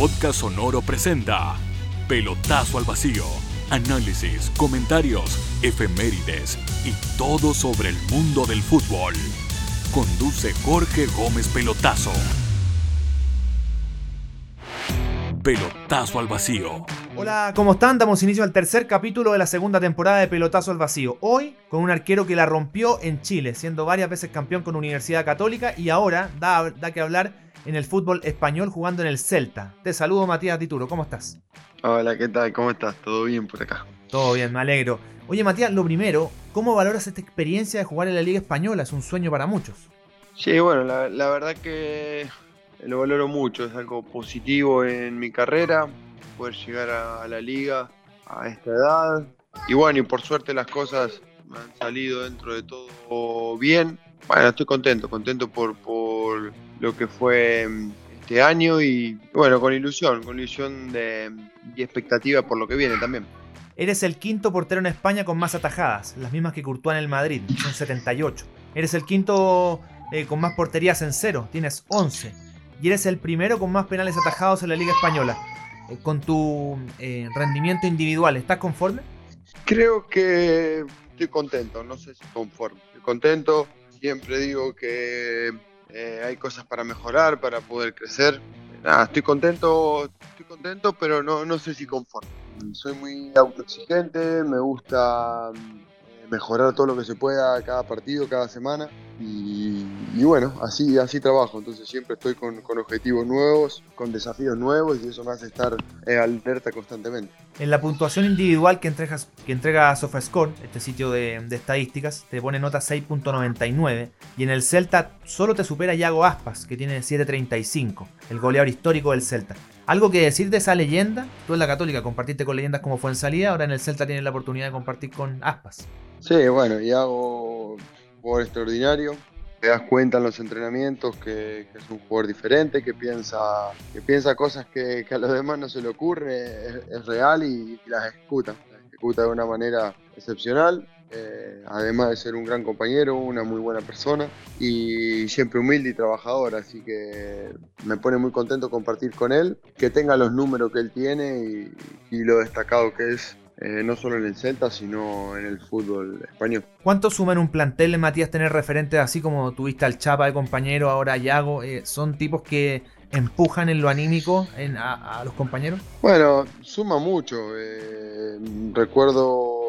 Podcast Sonoro presenta Pelotazo al Vacío. Análisis, comentarios, efemérides y todo sobre el mundo del fútbol. Conduce Jorge Gómez Pelotazo. Pelotazo al Vacío. Hola, ¿cómo están? Damos inicio al tercer capítulo de la segunda temporada de Pelotazo al Vacío. Hoy con un arquero que la rompió en Chile, siendo varias veces campeón con Universidad Católica y ahora da, da que hablar en el fútbol español jugando en el Celta. Te saludo Matías Tituro, ¿cómo estás? Hola, ¿qué tal? ¿Cómo estás? ¿Todo bien por acá? Todo bien, me alegro. Oye Matías, lo primero, ¿cómo valoras esta experiencia de jugar en la Liga Española? Es un sueño para muchos. Sí, bueno, la, la verdad que lo valoro mucho, es algo positivo en mi carrera, poder llegar a, la liga a esta edad. Y bueno, y por suerte las cosas me han salido dentro de todo bien. Bueno, estoy contento, contento por, por lo que fue mm, este año y bueno, con ilusión, con ilusión de, y expectativa por lo que viene también. Eres el quinto portero en España con más atajadas, las mismas que Courtois en el Madrid, son 78. Eres el quinto eh, con más porterías en cero, tienes 11. Y eres el primero con más penales atajados en la Liga Española. Eh, con tu eh, rendimiento individual, ¿estás conforme? Creo que estoy contento, no sé si conforme. Estoy contento, siempre digo que eh, hay cosas para mejorar, para poder crecer. Nada, estoy contento, estoy contento, pero no, no sé si conforme. Soy muy autoexigente, me gusta mejorar todo lo que se pueda cada partido, cada semana. Y, bueno, así, así trabajo. Entonces siempre estoy con, objetivos nuevos, con desafíos nuevos y eso me hace estar eh, alerta constantemente. En la puntuación individual que, entregas, que entrega SofaScore, este sitio de, estadísticas, te pone nota 6.99 y en el Celta solo te supera Yago Aspas, que tiene 7.35, el goleador histórico del Celta. ¿Algo que decir de esa leyenda? Tú en la Católica compartiste con leyendas como fue en salida, ahora en el Celta tienes la oportunidad de compartir con Aspas. Sí, bueno, Yago jugador extraordinario. Te das cuenta en los entrenamientos que, es un jugador diferente, que piensa, que piensa cosas que, a los demás no se le ocurre, es, real y, las ejecuta. Las ejecuta de una manera excepcional. Eh, además de ser un gran compañero, una muy buena persona y siempre humilde y trabajador, así que me pone muy contento compartir con él, que tenga los números que él tiene y lo destacado que es eh, no solo en el Celta, sino en el fútbol español. ¿Cuánto suma en un plantel, Matías, tener referentes así como tuviste al Chapa de compañero, ahora Yago? Eh, ¿Son tipos que empujan en lo anímico a, los compañeros? Bueno, suma mucho. Eh, recuerdo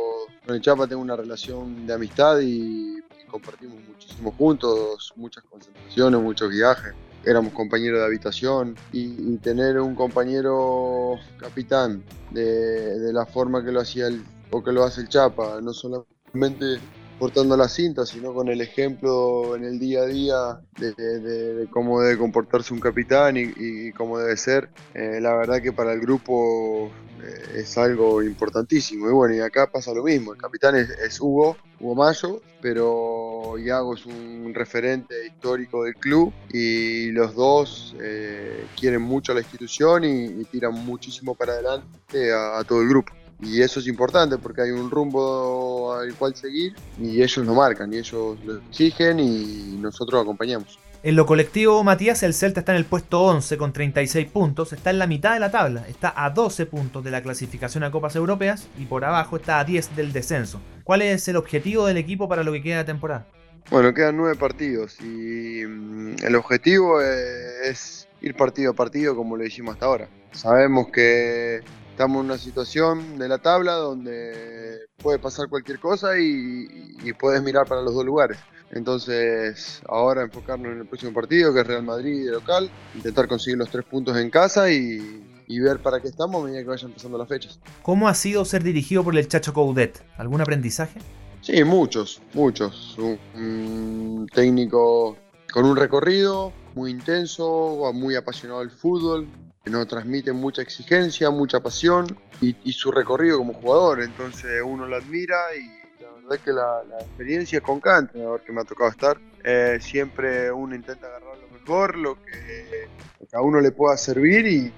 con el Chapa tengo una relación de amistad y compartimos muchísimo juntos, muchas concentraciones, muchos viajes éramos compañeros de habitación y, tener un compañero capitán de, la forma que lo hacía el, o que lo hace el Chapa, no solamente portando la cinta, sino con el ejemplo en el día a día de, cómo debe comportarse un capitán y, cómo debe ser. Eh, la verdad que para el grupo eh, es algo importantísimo. Y bueno, y acá pasa lo mismo. El capitán es, Hugo, Hugo Mayo, pero Iago es un referente histórico del club y los dos eh, quieren mucho a la institución y, tiran muchísimo para adelante a todo el grupo. Y eso es importante porque hay un rumbo al cual seguir y ellos lo marcan y ellos lo exigen y nosotros lo acompañamos. En lo colectivo, Matías, el Celta está en el puesto 11 con 36 puntos, está en la mitad de la tabla, está a 12 puntos de la clasificación a Copas Europeas y por abajo está a 10 del descenso. ¿Cuál es el objetivo del equipo para lo que queda de temporada? Bueno, quedan nueve partidos y mm, el objetivo es ir partido a partido como lo hicimos hasta ahora. Sabemos que estamos en una situación de la tabla donde puede pasar cualquier cosa y, puedes mirar para los dos lugares. Entonces, ahora enfocarnos en el próximo partido, que es Real Madrid de local, intentar conseguir los tres puntos en casa y, ver para qué estamos a medida que vayan pasando las fechas. ¿Cómo ha sido ser dirigido por el Chacho Coudet? ¿Algún aprendizaje? Sí, muchos, muchos. un técnico con un recorrido muy intenso, muy apasionado del fútbol, nos transmite mucha exigencia, mucha pasión y, su recorrido como jugador. Entonces uno lo admira y la verdad es que la, experiencia con cada entrenador que me ha tocado estar, eh, siempre uno intenta agarrar lo mejor, lo que, a uno le pueda servir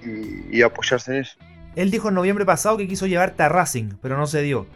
y, apoyarse en eso. Él dijo en noviembre pasado que quiso llevarte a Racing, pero no se dio.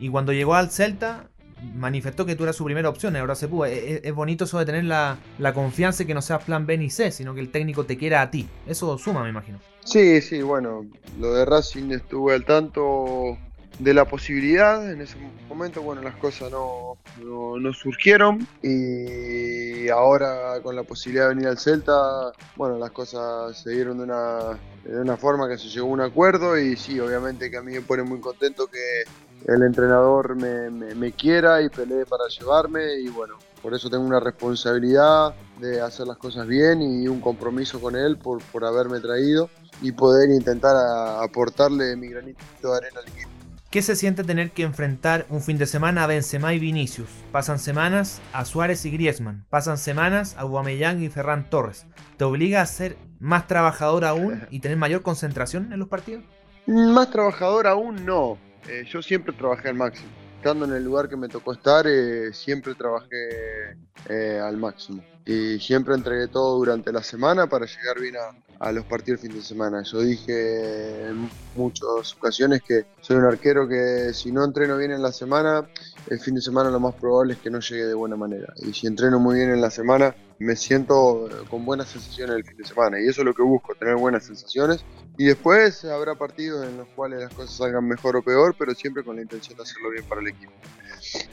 Y cuando llegó al Celta, manifestó que tú eras su primera opción, ahora se pudo. Es, es, bonito eso de tener la, la confianza y que no seas plan B ni C, sino que el técnico te quiera a ti. Eso suma, me imagino. Sí, sí, bueno, lo de Racing estuve al tanto de la posibilidad. En ese momento, bueno, las cosas no, no, surgieron y ahora con la posibilidad de venir al Celta, bueno, las cosas se dieron de una, de una forma que se llegó a un acuerdo y sí, obviamente que a mí me pone muy contento que el entrenador me, me, quiera y pelee para llevarme y bueno, por eso tengo una responsabilidad de hacer las cosas bien y un compromiso con él por, por haberme traído y poder intentar aportarle mi granito de arena al equipo. ¿Qué se siente tener que enfrentar un fin de semana a Benzema y Vinicius? Pasan semanas a Suárez y Griezmann. Pasan semanas a Aubameyang y Ferran Torres. ¿Te obliga a ser más trabajador aún y tener mayor concentración en los partidos? Más trabajador aún no. Eh, yo siempre trabajé al máximo. Estando en el lugar que me tocó estar, eh, siempre trabajé eh, al máximo. Y siempre entregué todo durante la semana para llegar bien a, a los partidos del fin de semana. Yo dije en muchas ocasiones que soy un arquero que si no entreno bien en la semana, el fin de semana lo más probable es que no llegue de buena manera. Y si entreno muy bien en la semana, me siento con buenas sensaciones el fin de semana. Y eso es lo que busco, tener buenas sensaciones. Y después habrá partidos en los cuales las cosas salgan mejor o peor, pero siempre con la intención de hacerlo bien para el equipo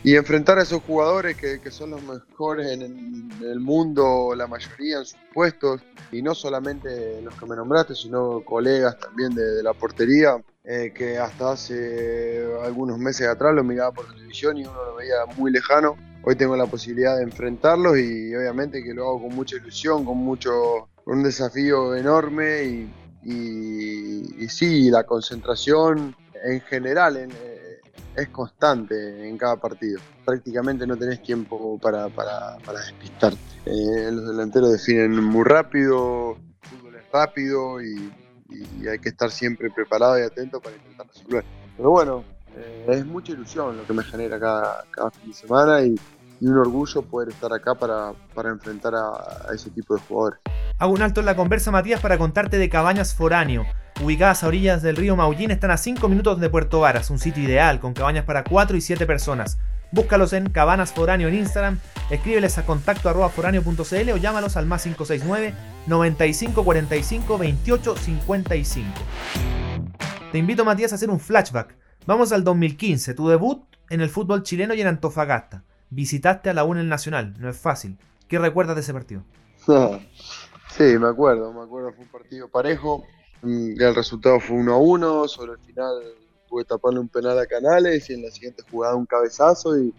y enfrentar a esos jugadores que, son los mejores en el, mundo, la mayoría en sus puestos, y no solamente los que me nombraste, sino colegas también de, la portería, eh, que hasta hace algunos meses atrás lo miraba por televisión y uno lo veía muy lejano. Hoy tengo la posibilidad de enfrentarlos y obviamente que lo hago con mucha ilusión, con mucho, un desafío enorme y, y, sí, la concentración en general en, es constante en cada partido. Prácticamente no tenés tiempo para, despistarte. Eh, los delanteros definen muy rápido, el fútbol es rápido y, hay que estar siempre preparado y atento para intentar resolver. Pero bueno, eh, es mucha ilusión lo que me genera cada, cada fin de semana y, un orgullo poder estar acá para, enfrentar a, a ese tipo de jugadores. Hago un alto en la conversa, Matías, para contarte de Cabañas Foráneo ubicadas a orillas del río Maullín, están a 5 minutos de Puerto Varas, un sitio ideal con cabañas para 4 y 7 personas. Búscalos en Cabanas Foráneo en Instagram, escríbeles a contacto foráneo.cl o llámalos al más 569 9545 28 55. Te invito, Matías, a hacer un flashback. Vamos al 2015, tu debut en el fútbol chileno y en Antofagasta. Visitaste a la UNEL Nacional, no es fácil. ¿Qué recuerdas de ese partido? sí, me acuerdo, me acuerdo, fue un partido parejo. Mm, el resultado fue 1 a 1, sobre el final pude taparle un penal a Canales y en la siguiente jugada un cabezazo y,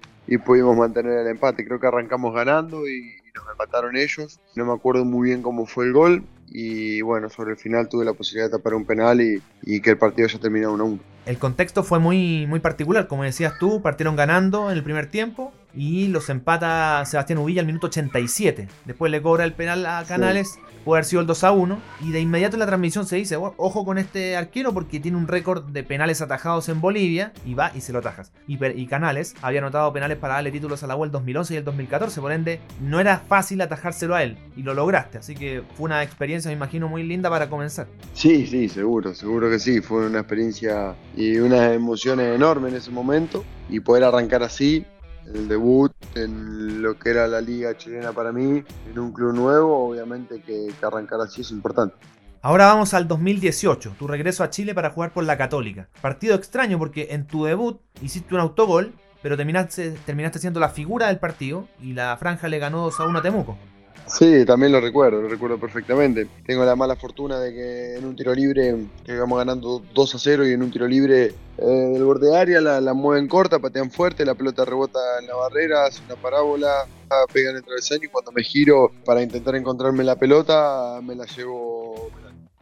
pudimos mantener el empate. Creo que arrancamos ganando y, nos empataron ellos. No me acuerdo muy bien cómo fue el gol y bueno, sobre el final tuve la posibilidad de tapar un penal y, que el partido ya terminó 1 a 1. El contexto fue muy, muy particular, como decías tú, partieron ganando en el primer tiempo y los empata Sebastián Uvilla al minuto 87. Después le cobra el penal a Canales, puede haber sido el 2 a 1. Y de inmediato en la transmisión se dice: Ojo con este arquero porque tiene un récord de penales atajados en Bolivia. Y va y se lo atajas. Y, Canales había anotado penales para darle títulos a la U el 2011 y el 2014. Por ende, no era fácil atajárselo a él. Y lo lograste. Así que fue una experiencia, me imagino, muy linda para comenzar. Sí, sí, seguro, seguro que sí. Fue una experiencia y unas emociones enormes en ese momento. Y poder arrancar así el debut en lo que era la liga chilena para mí, en un club nuevo, obviamente que, arrancar así es importante. Ahora vamos al 2018, tu regreso a Chile para jugar por la Católica. Partido extraño porque en tu debut hiciste un autogol, pero terminaste, terminaste siendo la figura del partido y la franja le ganó 2 a 1 a Temuco. Sí, también lo recuerdo, lo recuerdo perfectamente. Tengo la mala fortuna de que en un tiro libre que vamos ganando 2 a 0 y en un tiro libre eh, del borde área la, la, mueven corta, patean fuerte, la pelota rebota en la barrera, hace una parábola, pega en el travesaño y cuando me giro para intentar encontrarme la pelota me la llevo,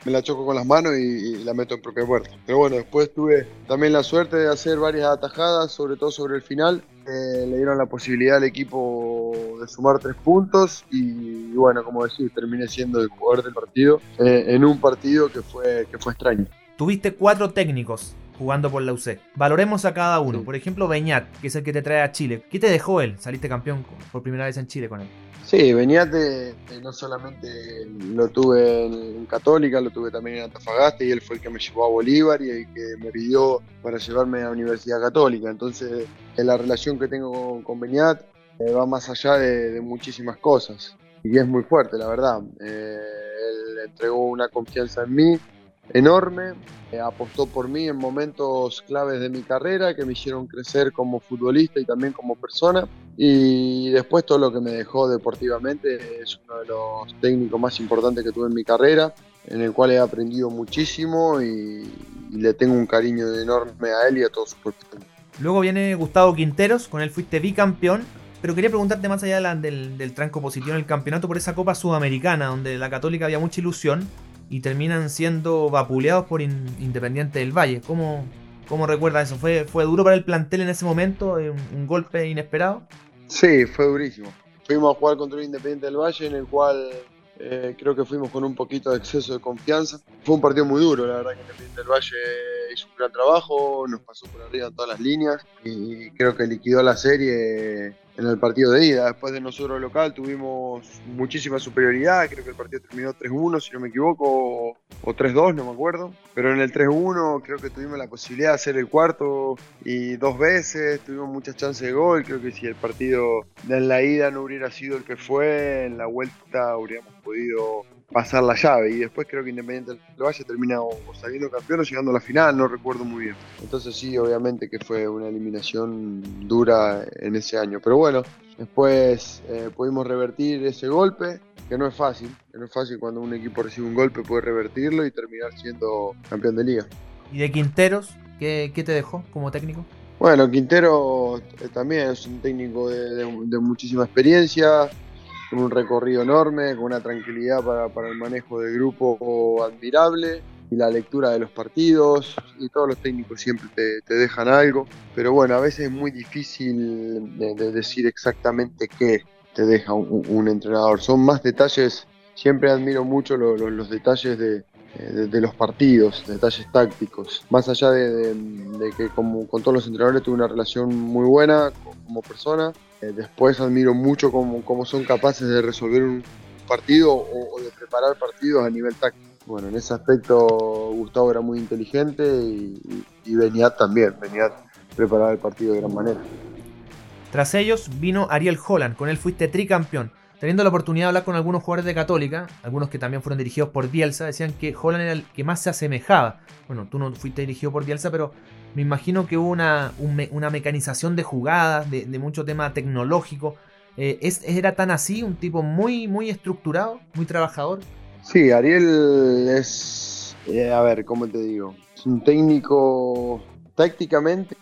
me la choco con las manos y, la meto en propia puerta. Pero bueno, después tuve también la suerte de hacer varias atajadas, sobre todo sobre el final. le dieron la posibilidad al equipo de sumar tres puntos y, bueno, como decís, terminé siendo el jugador del partido eh, en un partido que fue, que fue extraño. Tuviste cuatro técnicos jugando por la UC. Valoremos a cada uno. Por ejemplo, Beñat, que es el que te trae a Chile. ¿Qué te dejó él? Saliste campeón por primera vez en Chile con él. Sí, Beñat eh, no solamente lo tuve en, Católica, lo tuve también en Antofagasta y él fue el que me llevó a Bolívar y el que me pidió para llevarme a la Universidad Católica. Entonces, la relación que tengo con, Beñat eh, va más allá de, muchísimas cosas y es muy fuerte, la verdad. Eh, él entregó una confianza en mí enorme, eh, apostó por mí en momentos claves de mi carrera que me hicieron crecer como futbolista y también como persona. Y después todo lo que me dejó deportivamente es uno de los técnicos más importantes que tuve en mi carrera, en el cual he aprendido muchísimo y, le tengo un cariño enorme a él y a todos sus cuerpo Luego viene Gustavo Quinteros, con él fuiste bicampeón. Pero quería preguntarte más allá del, del tranco positivo en el campeonato por esa Copa Sudamericana, donde la Católica había mucha ilusión y terminan siendo vapuleados por Independiente del Valle. ¿Cómo, cómo recuerda eso? ¿Fue, ¿Fue duro para el plantel en ese momento? ¿Un, golpe inesperado? Sí, fue durísimo. Fuimos a jugar contra el Independiente del Valle, en el cual eh, creo que fuimos con un poquito de exceso de confianza. Fue un partido muy duro, la verdad que Independiente del Valle gran trabajo, nos pasó por arriba en todas las líneas y creo que liquidó la serie en el partido de ida. Después de nosotros local tuvimos muchísima superioridad, creo que el partido terminó 3-1 si no me equivoco, o 3-2, no me acuerdo. Pero en el 3-1 creo que tuvimos la posibilidad de hacer el cuarto y dos veces, tuvimos muchas chances de gol, creo que si el partido en la ida no hubiera sido el que fue, en la vuelta habríamos podido pasar la llave. Y después creo que Independiente del Valle termina saliendo campeón o llegando a la final, no recuerdo muy bien. Entonces sí, obviamente que fue una eliminación dura en ese año. Pero bueno, después eh, pudimos revertir ese golpe, que no es fácil. Que no es fácil cuando un equipo recibe un golpe, puede revertirlo y terminar siendo campeón de liga. ¿Y de Quinteros? ¿Qué, te dejó como técnico? Bueno, Quintero eh, también es un técnico de muchísima experiencia, con un recorrido enorme, con una tranquilidad para, el manejo del grupo admirable y la lectura de los partidos y todos los técnicos siempre te, dejan algo, pero bueno, a veces es muy difícil de, decir exactamente qué te deja un, entrenador. Son más detalles, siempre admiro mucho los detalles de, los partidos, detalles tácticos. Más allá de, que como, con todos los entrenadores tuve una relación muy buena como persona, eh, después admiro mucho cómo, cómo, son capaces de resolver un partido o, de preparar partidos a nivel táctico. Bueno, en ese aspecto Gustavo era muy inteligente y, y, Beniat también. Beniat preparaba el partido de gran manera. Tras ellos vino Ariel Holland, con él fuiste tricampeón. Teniendo la oportunidad de hablar con algunos jugadores de Católica, algunos que también fueron dirigidos por Bielsa, decían que Holland era el que más se asemejaba. Bueno, tú no fuiste dirigido por Bielsa, pero me imagino que hubo una, una mecanización de jugadas, de, mucho tema tecnológico. Eh, ¿Era tan así? ¿Un tipo muy, muy estructurado, muy trabajador? Sí, Ariel es, eh, a ver, ¿cómo te digo? Es un técnico tácticamente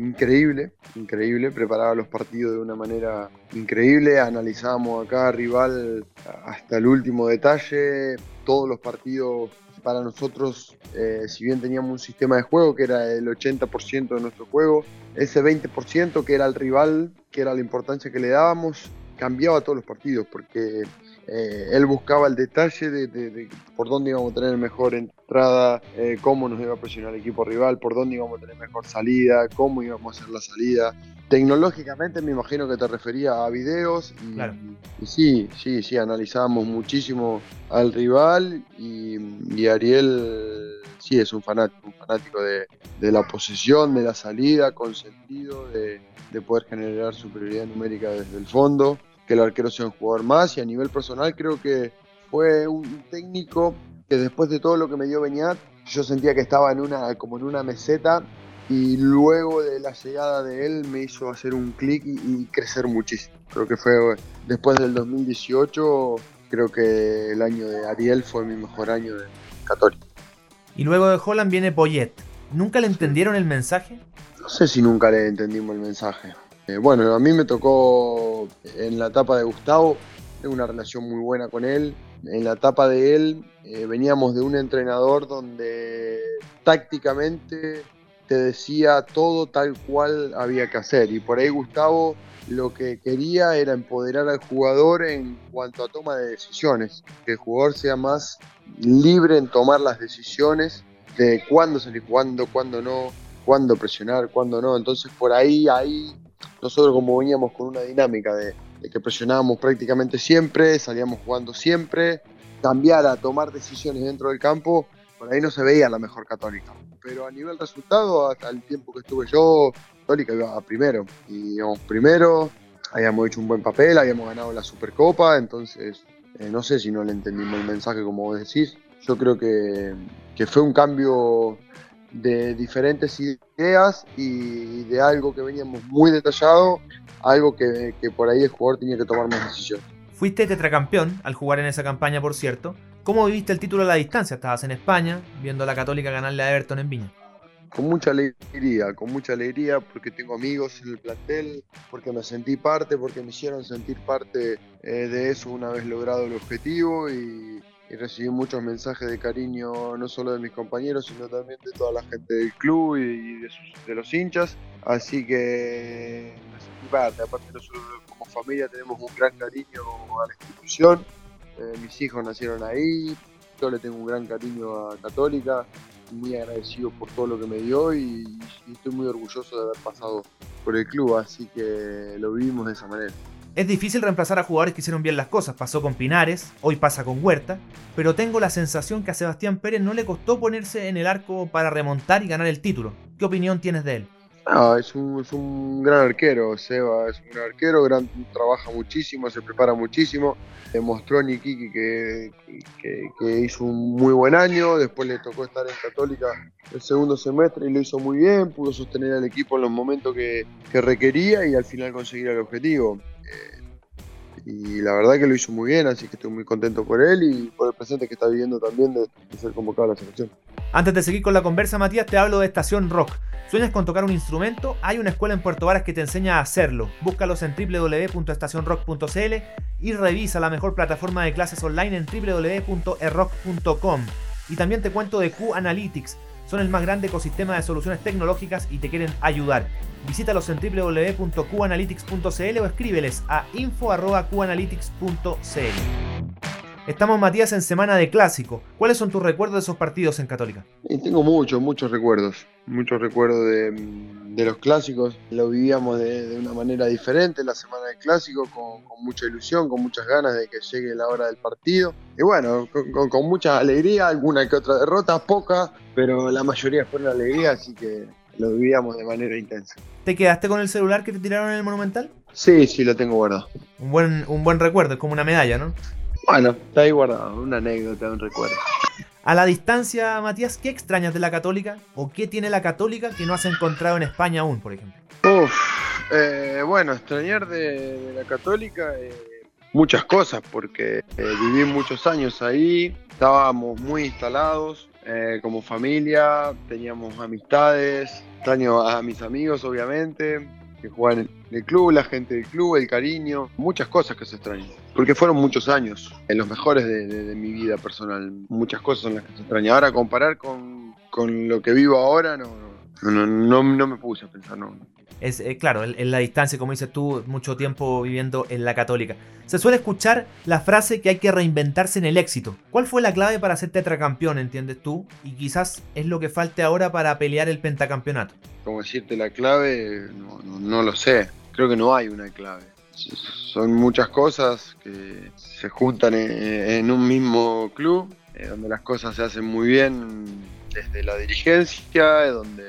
increíble, increíble, preparaba los partidos de una manera increíble, analizábamos a cada rival hasta el último detalle, todos los partidos para nosotros, eh, si bien teníamos un sistema de juego que era el 80% de nuestro juego, ese 20% que era el rival, que era la importancia que le dábamos, cambiaba todos los partidos, porque eh, él buscaba el detalle de, por dónde íbamos a tener mejor entrada, eh, cómo nos iba a presionar el equipo rival, por dónde íbamos a tener mejor salida, cómo íbamos a hacer la salida. Tecnológicamente me imagino que te refería a videos y, sí, sí, sí, analizábamos muchísimo al rival y, Ariel sí es un fanático, un fanático de, la posesión, de la salida, con sentido de, de poder generar superioridad numérica desde el fondo que el arquero sea un jugador más y a nivel personal creo que fue un técnico que después de todo lo que me dio Beñat, yo sentía que estaba en una, como en una meseta y luego de la llegada de él me hizo hacer un clic y, crecer muchísimo. Creo que fue después del 2018, creo que el año de Ariel fue mi mejor año de Católico. Y luego de Holland viene Poyet. ¿Nunca le entendieron el mensaje? No sé si nunca le entendimos el mensaje. Eh, bueno, a mí me tocó en la etapa de Gustavo, tengo una relación muy buena con él. En la etapa de él eh, veníamos de un entrenador donde tácticamente te decía todo tal cual había que hacer. Y por ahí Gustavo lo que quería era empoderar al jugador en cuanto a toma de decisiones, que el jugador sea más libre en tomar las decisiones de cuándo salir jugando, cuándo no, cuándo presionar, cuándo no. Entonces por ahí, ahí, nosotros como veníamos con una dinámica de, que presionábamos prácticamente siempre, salíamos jugando siempre, cambiar a tomar decisiones dentro del campo, por ahí no se veía la mejor católica. Pero a nivel resultado, hasta el tiempo que estuve yo, Católica iba primero. Y íbamos primero, habíamos hecho un buen papel, habíamos ganado la Supercopa, entonces eh, no sé si no le entendimos el mensaje como vos decís. Yo creo que, que fue un cambio de diferentes ideas y de algo que veníamos muy detallado, algo que, que por ahí el jugador tenía que tomar más decisiones. Fuiste tetracampeón al jugar en esa campaña, por cierto. ¿Cómo viviste el título a la distancia? Estabas en España, viendo a la Católica ganarle a Everton en Viña. Con mucha alegría, con mucha alegría porque tengo amigos en el plantel, porque me sentí parte, porque me hicieron sentir parte eh, de eso una vez logrado el objetivo y, y recibí muchos mensajes de cariño no solo de mis compañeros, sino también de toda la gente del club y de, los hinchas. Así que. Aparte nosotros como familia tenemos un gran cariño a la institución. Eh, mis hijos nacieron ahí. Yo le tengo un gran cariño a Católica. Muy agradecido por todo lo que me dio y estoy muy orgulloso de haber pasado por el club. Así que lo vivimos de esa manera. Es difícil reemplazar a jugadores que hicieron bien las cosas, pasó con Pinares, hoy pasa con Huerta, pero tengo la sensación que a Sebastián Pérez no le costó ponerse en el arco para remontar y ganar el título. ¿Qué opinión tienes de él? Es, un, gran arquero, Seba, es un gran arquero, gran, trabaja muchísimo, se prepara muchísimo. Demostró a Nikiki que, que, hizo un muy buen año, después le tocó estar en Católica el segundo semestre y lo hizo muy bien, pudo sostener al equipo en los momentos que, requería y al final conseguir el objetivo y la verdad que lo hizo muy bien, así que estoy muy contento por él y por el presente que está viviendo también de, ser convocado a la selección. Antes de seguir con la conversa, Matías, te hablo de Estación Rock. ¿Sueñas con tocar un instrumento? Hay una escuela en Puerto Varas que te enseña a hacerlo. Búscalos en www.estacionrock.cl y revisa la mejor plataforma de clases online en www.errock.com. Y también te cuento de Q Analytics son el más grande ecosistema de soluciones tecnológicas y te quieren ayudar. Visítalos en www.qanalytics.cl o escríbeles a info.qanalytics.cl. Estamos, Matías, en semana de clásico. ¿Cuáles son tus recuerdos de esos partidos en Católica? tengo muchos, muchos recuerdos. Muchos recuerdos de, los clásicos. Lo vivíamos de, una manera diferente la semana del clásico, con, mucha ilusión, con muchas ganas de que llegue la hora del partido. Y bueno, con, mucha alegría, alguna que otra derrota, poca, pero la mayoría fueron alegría, así que lo vivíamos de manera intensa. ¿Te quedaste con el celular que te tiraron en el Monumental? Sí, sí, lo tengo guardado. Un buen, un buen recuerdo, es como una medalla, ¿no? Bueno, está ahí guardado, una anécdota, un recuerdo. A la distancia, Matías, ¿qué extrañas de la Católica? ¿O qué tiene la Católica que no has encontrado en España aún, por ejemplo? Uf, eh, bueno, extrañar de, la Católica eh, muchas cosas, porque eh, viví muchos años ahí, estábamos muy instalados como familia, teníamos amistades, extraño a mis amigos, obviamente, que juegan en el club, la gente del club, el cariño, muchas cosas que se extrañan. Porque fueron muchos años, en los mejores de, mi vida personal. Muchas cosas son las que se extrañan. Ahora comparar con, con lo que vivo ahora, no, no, no, no, me puse a pensar, no. Es eh, claro, en, la distancia, como dices tú, mucho tiempo viviendo en la católica. Se suele escuchar la frase que hay que reinventarse en el éxito. ¿Cuál fue la clave para ser tetracampeón, entiendes tú? Y quizás es lo que falte ahora para pelear el pentacampeonato. Como decirte la clave, no, lo sé. Creo que no hay una clave. Son muchas cosas que se juntan en, un mismo club, eh, donde las cosas se hacen muy bien desde la dirigencia, donde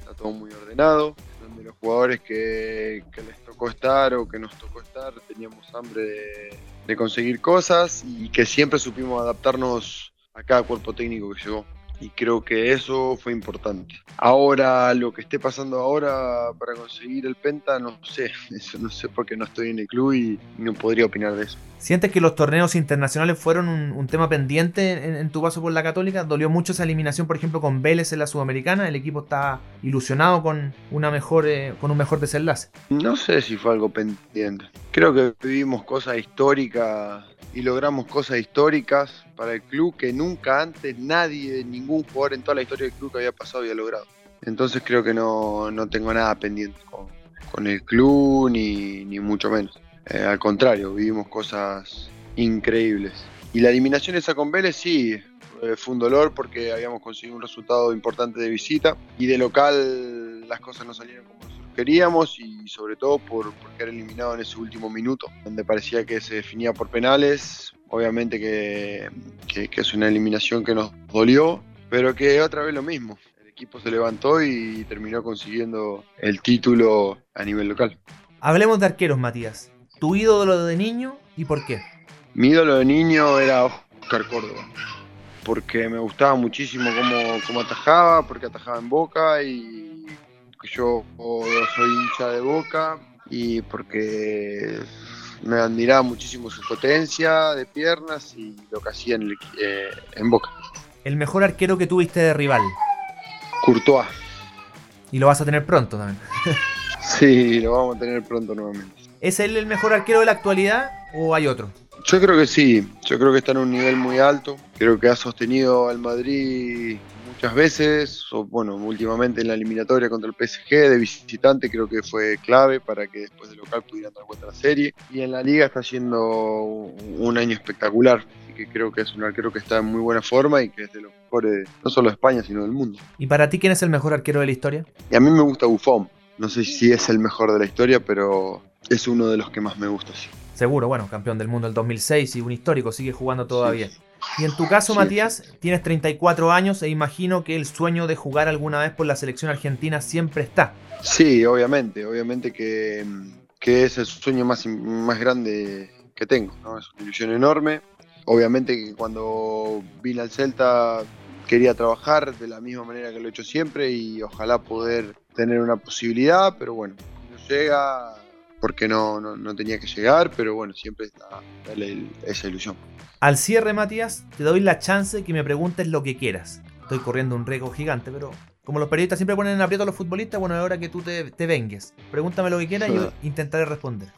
está todo muy ordenado, donde los jugadores que, les tocó estar o que nos tocó estar teníamos hambre de, de conseguir cosas y que siempre supimos adaptarnos a cada cuerpo técnico que llegó y creo que eso fue importante. Ahora, lo que esté pasando ahora para conseguir el Penta, no sé, eso no sé porque no estoy en el club y no podría opinar de eso. ¿Sientes que los torneos internacionales fueron un, tema pendiente en, tu paso por la Católica? ¿Dolió mucho esa eliminación, por ejemplo, con Vélez en la Sudamericana? ¿El equipo está ilusionado con, una mejor, eh, con un mejor desenlace? No sé si fue algo pendiente. Creo que vivimos cosas históricas y logramos cosas históricas para el club que nunca antes nadie, ningún jugador en toda la historia del club que había pasado había logrado. Entonces creo que no, tengo nada pendiente con, el club ni, mucho menos. Eh, al contrario, vivimos cosas increíbles. Y la eliminación esa con Vélez sí, eh, fue un dolor porque habíamos conseguido un resultado importante de visita y de local las cosas no salieron como queríamos y sobre todo por, por quedar eliminado en ese último minuto, donde parecía que se definía por penales. Obviamente que, que, que es una eliminación que nos dolió, pero que otra vez lo mismo. El equipo se levantó y terminó consiguiendo el título a nivel local. Hablemos de arqueros, Matías. ¿Tu ídolo de niño y por qué? Mi ídolo de niño era Oscar Córdoba, porque me gustaba muchísimo cómo, cómo atajaba, porque atajaba en boca y yo soy hincha de boca y porque me admiraba muchísimo su potencia de piernas y lo que hacía en, el, eh, en boca. El mejor arquero que tuviste de rival. Courtois. Y lo vas a tener pronto también. sí, lo vamos a tener pronto nuevamente. ¿Es él el mejor arquero de la actualidad o hay otro? Yo creo que sí, yo creo que está en un nivel muy alto, creo que ha sostenido al Madrid muchas veces, o bueno, últimamente en la eliminatoria contra el PSG de visitante creo que fue clave para que después de local pudieran dar vuelta a la serie, y en la liga está siendo un año espectacular, así que creo que es un arquero que está en muy buena forma y que es de los mejores, no solo de España, sino del mundo. ¿Y para ti quién es el mejor arquero de la historia? Y a mí me gusta Buffon, no sé si es el mejor de la historia, pero es uno de los que más me gusta, sí. Seguro, bueno, campeón del mundo del 2006 y un histórico, sigue jugando todavía. Sí. Y en tu caso, sí. Matías, tienes 34 años e imagino que el sueño de jugar alguna vez por la selección argentina siempre está. Sí, obviamente, obviamente que, que es el sueño más, más grande que tengo, ¿no? es una ilusión enorme. Obviamente que cuando vine al Celta quería trabajar de la misma manera que lo he hecho siempre y ojalá poder tener una posibilidad, pero bueno, no llega porque no, no, no, tenía que llegar, pero bueno, siempre está esa ilusión. Al cierre, Matías, te doy la chance que me preguntes lo que quieras. Estoy corriendo un riesgo gigante, pero como los periodistas siempre ponen en aprieto a los futbolistas, bueno, es hora que tú te, te vengues. Pregúntame lo que quieras y yo intentaré responder.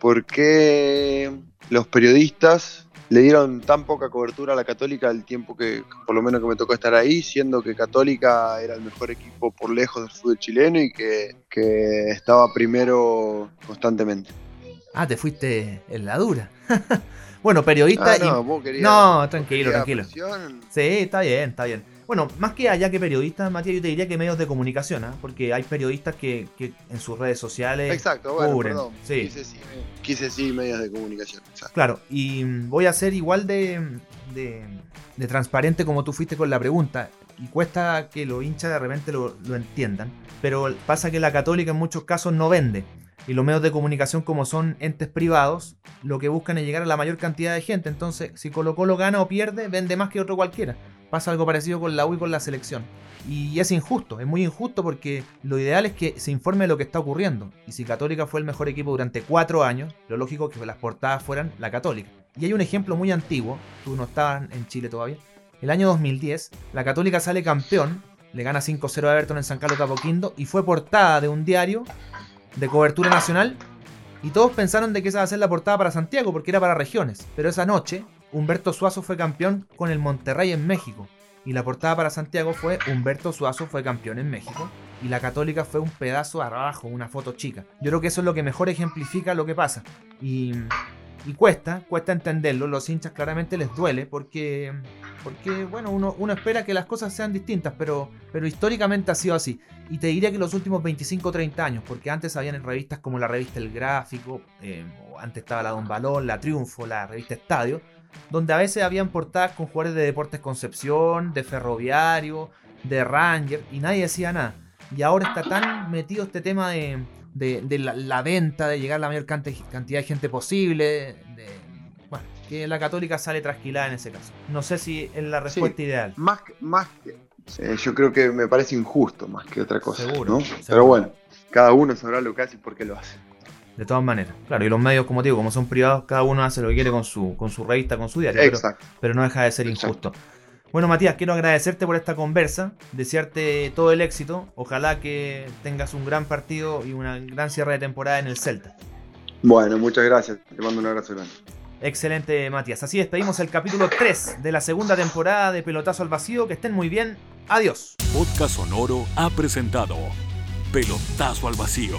¿Por qué los periodistas le dieron tan poca cobertura a la Católica el tiempo que, por lo menos que me tocó estar ahí, siendo que Católica era el mejor equipo por lejos del fútbol chileno y que, que estaba primero constantemente. Ah, te fuiste en la dura. bueno, periodista. Ah, no, y... vos querías, no, tranquilo, vos tranquilo. Presión. Sí, está bien, está bien. Bueno, más que allá que periodistas, Matías, yo te diría que medios de comunicación, ¿eh? porque hay periodistas que, que, en sus redes sociales exacto, bueno, cubren. Perdón, sí. quise, decir, quise decir medios de comunicación. Exacto. Claro, y voy a ser igual de, de, de, transparente como tú fuiste con la pregunta, y cuesta que los hinchas de repente lo, lo entiendan, pero pasa que la católica en muchos casos no vende. Y los medios de comunicación, como son entes privados, lo que buscan es llegar a la mayor cantidad de gente. Entonces, si Colo Colo gana o pierde, vende más que otro cualquiera. Pasa algo parecido con la U y con la selección. Y es injusto, es muy injusto porque lo ideal es que se informe de lo que está ocurriendo. Y si Católica fue el mejor equipo durante cuatro años, lo lógico es que las portadas fueran la Católica. Y hay un ejemplo muy antiguo, tú no estabas en Chile todavía. El año 2010, la Católica sale campeón, le gana 5-0 a Everton en San Carlos Capoquindo y fue portada de un diario de cobertura nacional y todos pensaron de que esa iba a ser la portada para Santiago porque era para regiones. Pero esa noche, Humberto Suazo fue campeón con el Monterrey en México. Y la portada para Santiago fue Humberto Suazo fue campeón en México. Y la Católica fue un pedazo abajo, una foto chica. Yo creo que eso es lo que mejor ejemplifica lo que pasa. Y, cuesta, cuesta entenderlo. Los hinchas claramente les duele porque, porque bueno, uno, uno espera que las cosas sean distintas, pero, pero históricamente ha sido así. Y te diría que los últimos 25 o 30 años, porque antes habían en revistas como la revista El Gráfico, eh, antes estaba la Don Balón, la Triunfo, la revista Estadio, donde a veces habían portadas con jugadores de Deportes Concepción, de Ferroviario, de Ranger, y nadie decía nada. Y ahora está tan metido este tema de, de, de la, la, venta, de llegar a la mayor cantidad de gente posible, de, bueno, que la católica sale trasquilada en ese caso. No sé si es la respuesta Sí, ideal. Más, que- más que, eh, yo creo que me parece injusto más que otra cosa. Seguro, ¿no? seguro. Pero bueno, cada uno sabrá lo que hace y por qué lo hace. De todas maneras. Claro, y los medios, como te digo, como son privados, cada uno hace lo que quiere con su, con su revista, con su diario. Pero, Exacto. pero no deja de ser Exacto. injusto. Bueno, Matías, quiero agradecerte por esta conversa, desearte todo el éxito. Ojalá que tengas un gran partido y una gran cierre de temporada en el Celta. Bueno, muchas gracias. Te mando un abrazo grande. Excelente, Matías. Así despedimos el capítulo 3 de la segunda temporada de Pelotazo al Vacío. Que estén muy bien. Adiós. Podcast Sonoro ha presentado Pelotazo al Vacío.